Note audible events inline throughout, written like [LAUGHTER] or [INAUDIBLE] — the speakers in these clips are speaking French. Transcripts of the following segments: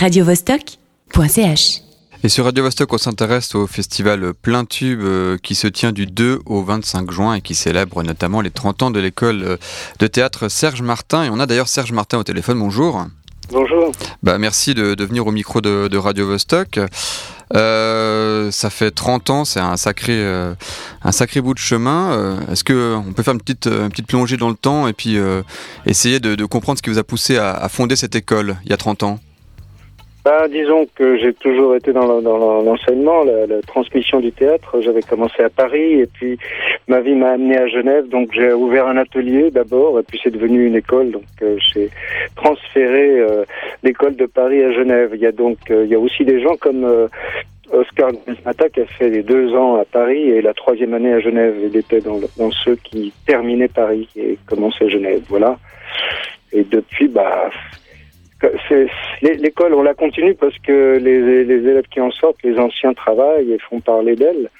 radiovostok.ch. Et sur Radio Vostok, on s'intéresse au festival Plein Tube euh, qui se tient du 2 au 25 juin et qui célèbre notamment les 30 ans de l'école euh, de théâtre Serge Martin. Et on a d'ailleurs Serge Martin au téléphone. Bonjour. Bonjour. Bah, merci de, de venir au micro de, de Radio Vostok. Euh, ça fait 30 ans, c'est un sacré, euh, un sacré bout de chemin. Euh, Est-ce que on peut faire une petite, une petite plongée dans le temps et puis euh, essayer de, de comprendre ce qui vous a poussé à, à fonder cette école il y a 30 ans? Bah, disons que j'ai toujours été dans le- dans le- l'enseignement, la, transmission du théâtre. J'avais commencé à Paris et puis ma vie m'a amené à Genève. Donc j'ai ouvert un atelier d'abord et puis c'est devenu une école. Donc euh, j'ai transféré euh, l'école de Paris à Genève. Il y a donc euh, il y a aussi des gens comme Oscar Nesmata qui a fait les deux ans à Paris et la troisième année à Genève. Il était dans, dans ceux qui terminaient Paris et commençaient Genève. Voilà. Et depuis, bah, l'école, on la continue parce que les, les élèves qui en sortent, les anciens travaillent et font parler d'elle.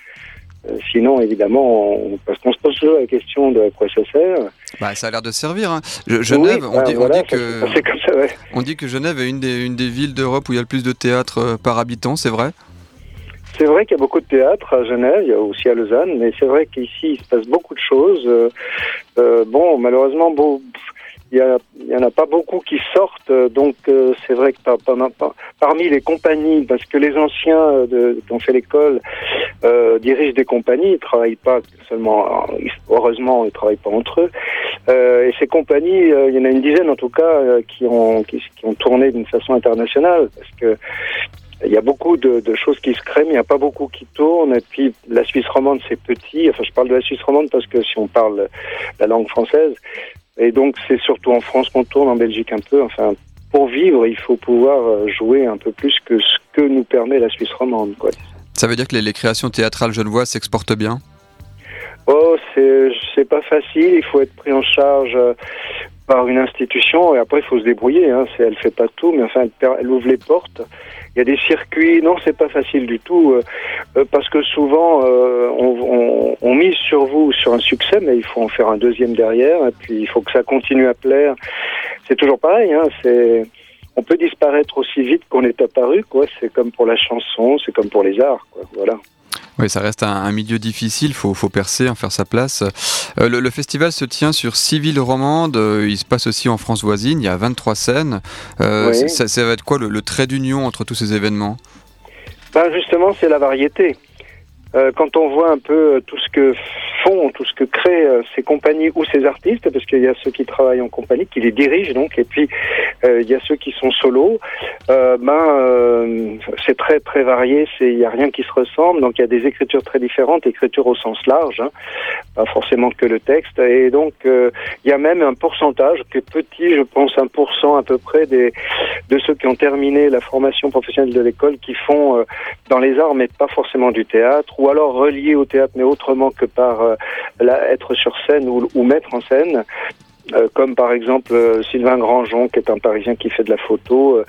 Euh, sinon, évidemment, on- parce qu'on se pose toujours la question de à quoi ça sert. bah, Ça a l'air de servir. hein. Je- Genève, Oui, on, bah, dit, on voilà, dit ça que, passé comme ça, ouais. on dit que Genève est une des, une des villes d'Europe où il y a le plus de théâtre euh, par habitant, c'est vrai? C'est vrai qu'il y a beaucoup de théâtre à Genève, il y a aussi à Lausanne, mais c'est vrai qu'ici, il se passe beaucoup de choses. Euh, bon, malheureusement, a- il y en a pas beaucoup qui sortent, euh, donc euh, c'est vrai que par- par- par- parmi les compagnies, parce que les anciens euh, de, qui ont fait l'école dirigent des compagnies, ils travaillent pas seulement, heureusement, ils travaillent pas entre eux. Et ces compagnies, il y en a une dizaine en tout cas, qui ont qui ont tourné d'une façon internationale, parce que il y a beaucoup de, de choses qui se créent, mais il n'y a pas beaucoup qui tournent. Et puis la Suisse romande, c'est petit. Enfin, je parle de la Suisse romande parce que si on parle la langue française, et donc c'est surtout en France qu'on tourne, en Belgique un peu. Enfin, pour vivre, il faut pouvoir euh, jouer un peu plus que ce que nous permet la Suisse romande. Quoi. Ça veut dire que les, les créations théâtrales genevoises s'exportent bien? Oh, c'est pas facile. Il faut être pris en charge euh, par une institution et après il faut se débrouiller. Hein. Elle fait pas tout, mais enfin elle ouvre les portes. Il y a des circuits. Non, c'est pas facile du tout euh, euh, parce que souvent euh, on, on, on mise sur vous sur un succès, mais il faut en faire un deuxième derrière et puis il faut que ça continue à plaire. C'est toujours pareil. Hein. C'est on peut disparaître aussi vite qu'on est apparu. Quoi. C'est comme pour la chanson, c'est comme pour les arts. Quoi. Voilà. Oui, ça reste un, un milieu difficile, faut, faut percer, en faire sa place. Euh, le, le festival se tient sur six villes romandes, euh, il se passe aussi en France voisine, il y a 23 scènes. Euh, Oui. ça, ça va être quoi le, le trait d'union entre tous ces événements? Ben justement, c'est la variété. Euh, quand on voit un peu tout ce que font, tout ce que créent ces compagnies ou ces artistes, parce qu'il y a ceux qui travaillent en compagnie, qui les dirigent donc, et puis il y a ceux qui sont solos, euh, ben euh, c'est très très varié, c'est il y a rien qui se ressemble, donc il y a des écritures très différentes, écritures au sens large, hein, pas forcément que le texte, et donc euh, il y a même un pourcentage qui est petit, je pense un pour cent à peu près des de ceux qui ont terminé la formation professionnelle de l'école qui font euh, dans les arts, mais pas forcément du théâtre, ou alors reliés au théâtre, mais autrement que par euh, la- être sur scène ou, ou mettre en scène. Euh, comme par exemple euh, Sylvain Grandjean, qui est un Parisien qui fait de la photo, euh,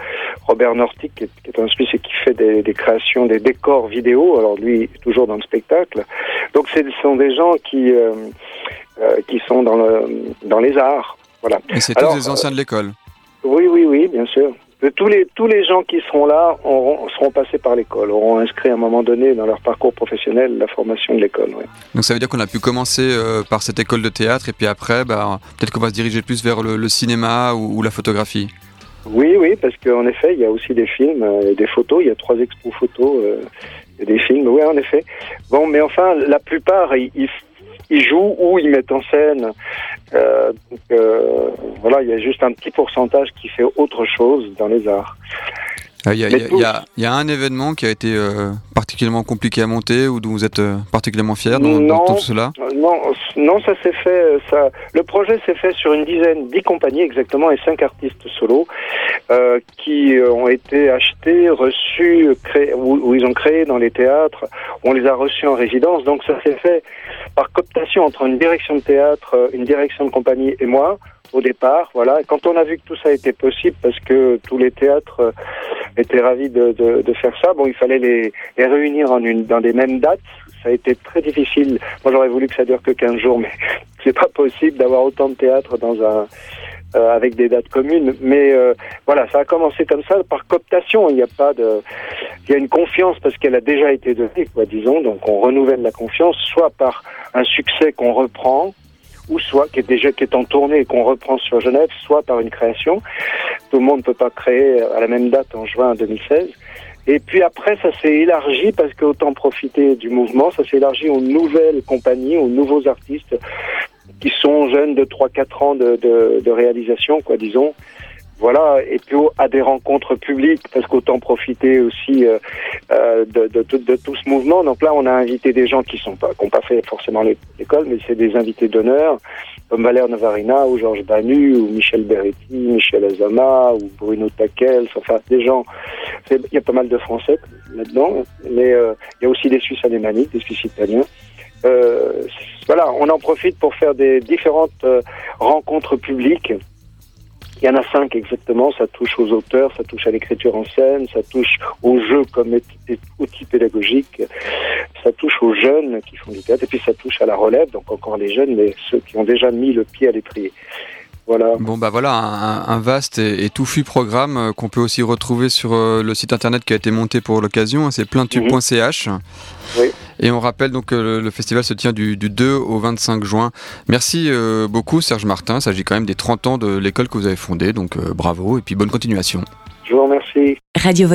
Robert Nortic, qui est, qui est un Suisse et qui fait des, des créations, des décors vidéo. Alors lui, toujours dans le spectacle. Donc ce sont des gens qui qui sont dans le dans les arts. Voilà. Et c'est tous des anciens de l'école. Oui, oui, oui, bien sûr. Tous les tous les gens qui seront là auront, seront passés par l'école, auront inscrit à un moment donné dans leur parcours professionnel la formation de l'école. ouais. Donc ça veut dire qu'on a pu commencer euh, par cette école de théâtre et puis après, bah, peut-être qu'on va se diriger plus vers le, le cinéma ou, ou la photographie. Oui, oui, parce qu'en effet, il y a aussi des films, euh, et des photos. Il y a trois expos photos, euh, et des films. Oui, en effet. Bon, mais enfin, la plupart, ils, ils, ils jouent ou ils mettent en scène. Euh, euh, voilà, il y a juste un petit pourcentage qui fait autre chose dans les arts. Euh, Il y, a- Mais il y a- il y a- y a un événement qui a été euh, particulièrement compliqué à monter ou dont vous êtes euh, particulièrement fier dans, dans Non. tout cela? Euh, Non, non, ça s'est fait. euh, Ça, le projet s'est fait sur une dizaine, dix compagnies exactement, et cinq artistes solos euh, qui euh, ont été achetés, reçus, créés, où, où ils ont créé dans les théâtres. On les a reçus en résidence, donc ça s'est fait par cooptation entre une direction de théâtre, euh, une direction de compagnie et moi au départ. Voilà. Et quand on a vu que tout ça était possible, parce que tous les théâtres euh, étaient ravis de, de, de faire ça, bon, il fallait les, les réunir en une, dans des mêmes dates. Ça a été très difficile. Moi, j'aurais voulu que ça dure que 15 jours, mais [LAUGHS] c'est pas possible d'avoir autant de théâtre dans un euh, avec des dates communes. Mais euh, voilà, ça a commencé comme ça par cooptation. Il n'y a pas de, il y a une confiance parce qu'elle a déjà été donnée, quoi, disons. Donc on renouvelle la confiance, soit par un succès qu'on reprend, ou soit qui est déjà qui est en tournée et qu'on reprend sur Genève, soit par une création. Tout le monde ne peut pas créer à la même date en juin 2016. Et puis après, ça s'est élargi parce qu'autant profiter du mouvement, ça s'est élargi aux nouvelles compagnies, aux nouveaux artistes qui sont jeunes de 3-4 ans de, de, réalisation, quoi, disons. Voilà, et puis à des rencontres publiques, parce qu'autant profiter aussi euh de, de, de, tout ce mouvement. Donc là, on a invité des gens qui sont pas, qui n'ont pas fait forcément l'école, mais c'est des invités d'honneur, comme Valère Navarina, ou Georges Banu, ou Michel Beretti, Michel Azama, ou Bruno Taquel, enfin des gens. Il y a pas mal de Français là-dedans, mais euh, il y a aussi des Suisses alémaniques, des Suisses italiens. Euh, voilà, on en profite pour faire des différentes euh, rencontres publiques. Il y en a cinq exactement. Ça touche aux auteurs, ça touche à l'écriture en scène, ça touche aux jeux comme outil pédagogique, ça touche aux jeunes qui font du théâtre, et puis ça touche à la relève, donc encore les jeunes, mais ceux qui ont déjà mis le pied à l'étrier. Voilà. Bon bah voilà un, vaste et, touffu programme euh, qu'on peut aussi retrouver sur euh, le site internet qui a été monté pour l'occasion, hein, c'est pleintube.ch. Oui. Et on rappelle donc que le, festival se tient du, 2 au 25 juin. Merci euh, beaucoup Serge Martin, il s'agit quand même des 30 ans de l'école que vous avez fondée, donc bravo et puis bonne continuation. Je vous remercie. Radio